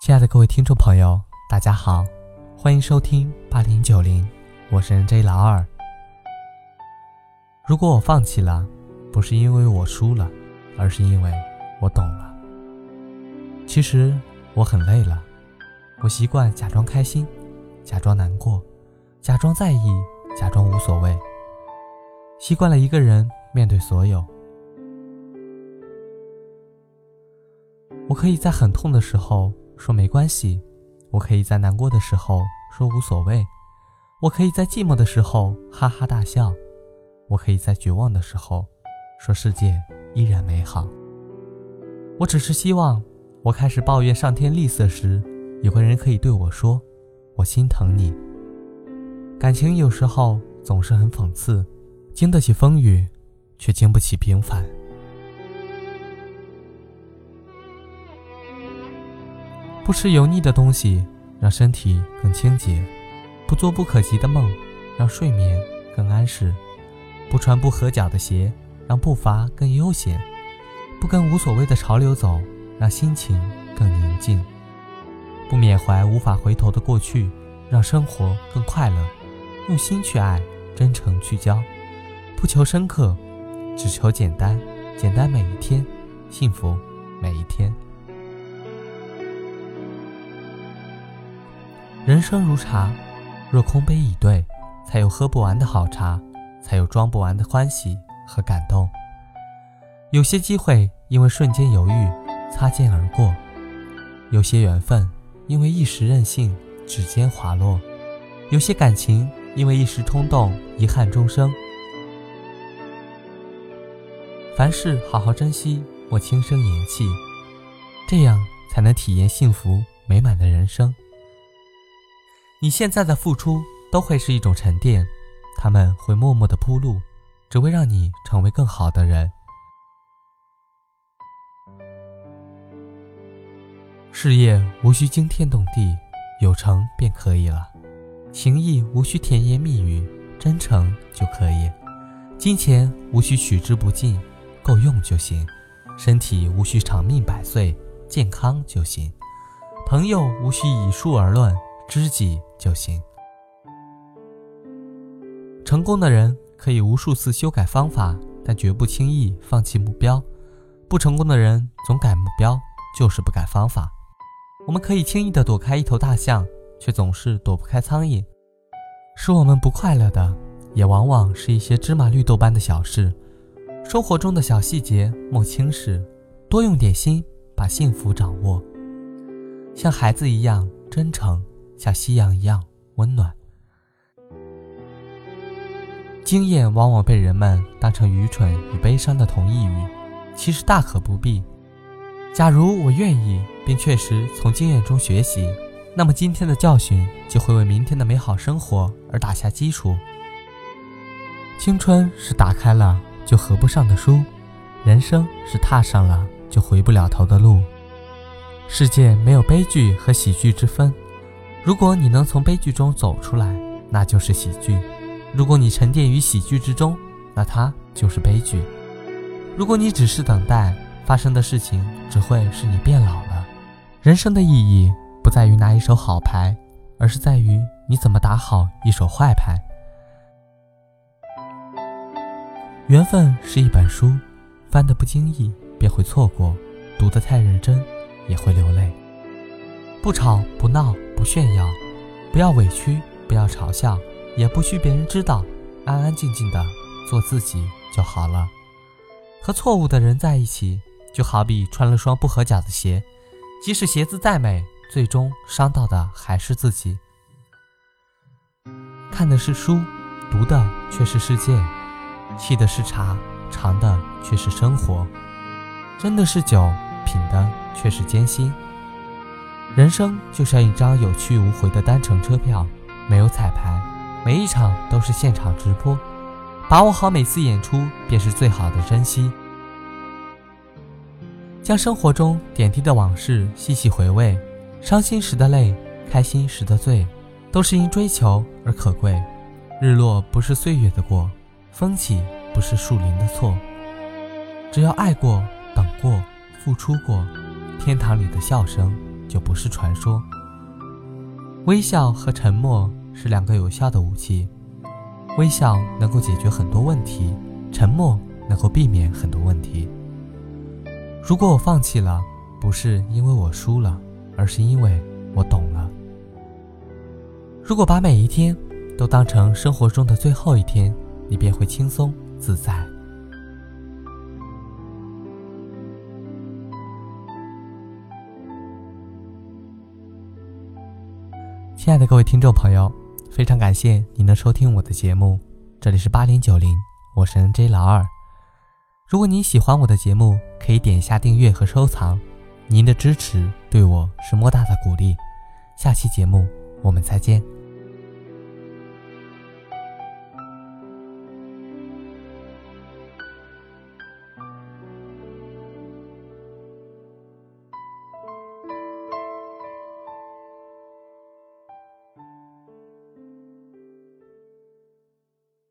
亲爱的各位听众朋友，大家好，欢迎收听八零九零，我是 NJ 老二。如果我放弃了，不是因为我输了，而是因为我懂了。其实我很累了，我习惯假装开心，假装难过，假装在意，假装无所谓，习惯了一个人面对所有。我可以在很痛的时候。说没关系，我可以在难过的时候说无所谓，我可以在寂寞的时候哈哈大笑，我可以在绝望的时候说世界依然美好。我只是希望，我开始抱怨上天吝啬时，有个人可以对我说：“我心疼你。”感情有时候总是很讽刺，经得起风雨，却经不起平凡。不吃油腻的东西，让身体更清洁；不做不可及的梦，让睡眠更安适；不穿不合脚的鞋，让步伐更悠闲；不跟无所谓的潮流走，让心情更宁静；不缅怀无法回头的过去，让生活更快乐。用心去爱，真诚去交，不求深刻，只求简单。简单每一天，幸福每一天。人生如茶，若空杯以对，才有喝不完的好茶，才有装不完的欢喜和感动。有些机会因为瞬间犹豫，擦肩而过；有些缘分因为一时任性，指尖滑落；有些感情因为一时冲动，遗憾终生。凡事好好珍惜，莫轻声言弃，这样才能体验幸福美满的人生。你现在的付出都会是一种沉淀，他们会默默的铺路，只为让你成为更好的人。事业无需惊天动地，有成便可以了；情谊无需甜言蜜语，真诚就可以；金钱无需取之不尽，够用就行；身体无需长命百岁，健康就行；朋友无需以数而论。知己就行。成功的人可以无数次修改方法，但绝不轻易放弃目标；不成功的人总改目标，就是不改方法。我们可以轻易的躲开一头大象，却总是躲不开苍蝇。使我们不快乐的，也往往是一些芝麻绿豆般的小事。生活中的小细节莫轻视，多用点心，把幸福掌握。像孩子一样真诚。像夕阳一样温暖。经验往往被人们当成愚蠢与悲伤的同义语，其实大可不必。假如我愿意，并确实从经验中学习，那么今天的教训就会为明天的美好生活而打下基础。青春是打开了就合不上的书，人生是踏上了就回不了头的路。世界没有悲剧和喜剧之分。如果你能从悲剧中走出来，那就是喜剧；如果你沉淀于喜剧之中，那它就是悲剧。如果你只是等待发生的事情，只会是你变老了。人生的意义不在于拿一手好牌，而是在于你怎么打好一手坏牌。缘分是一本书，翻得不经意便会错过，读得太认真也会流泪。不吵不闹。不炫耀，不要委屈，不要嘲笑，也不需别人知道，安安静静的做自己就好了。和错误的人在一起，就好比穿了双不合脚的鞋，即使鞋子再美，最终伤到的还是自己。看的是书，读的却是世界；沏的是茶，尝的却是生活；斟的是酒，品的却是艰辛。人生就像一张有去无回的单程车票，没有彩排，每一场都是现场直播，把握好每次演出便是最好的珍惜。将生活中点滴的往事细细回味，伤心时的泪，开心时的醉，都是因追求而可贵。日落不是岁月的过，风起不是树林的错。只要爱过、等过、付出过，天堂里的笑声。就不是传说。微笑和沉默是两个有效的武器，微笑能够解决很多问题，沉默能够避免很多问题。如果我放弃了，不是因为我输了，而是因为我懂了。如果把每一天都当成生活中的最后一天，你便会轻松自在。亲爱的各位听众朋友，非常感谢您能收听我的节目，这里是八零九零，我是 N J 老二。如果您喜欢我的节目，可以点一下订阅和收藏，您的支持对我是莫大的鼓励。下期节目我们再见。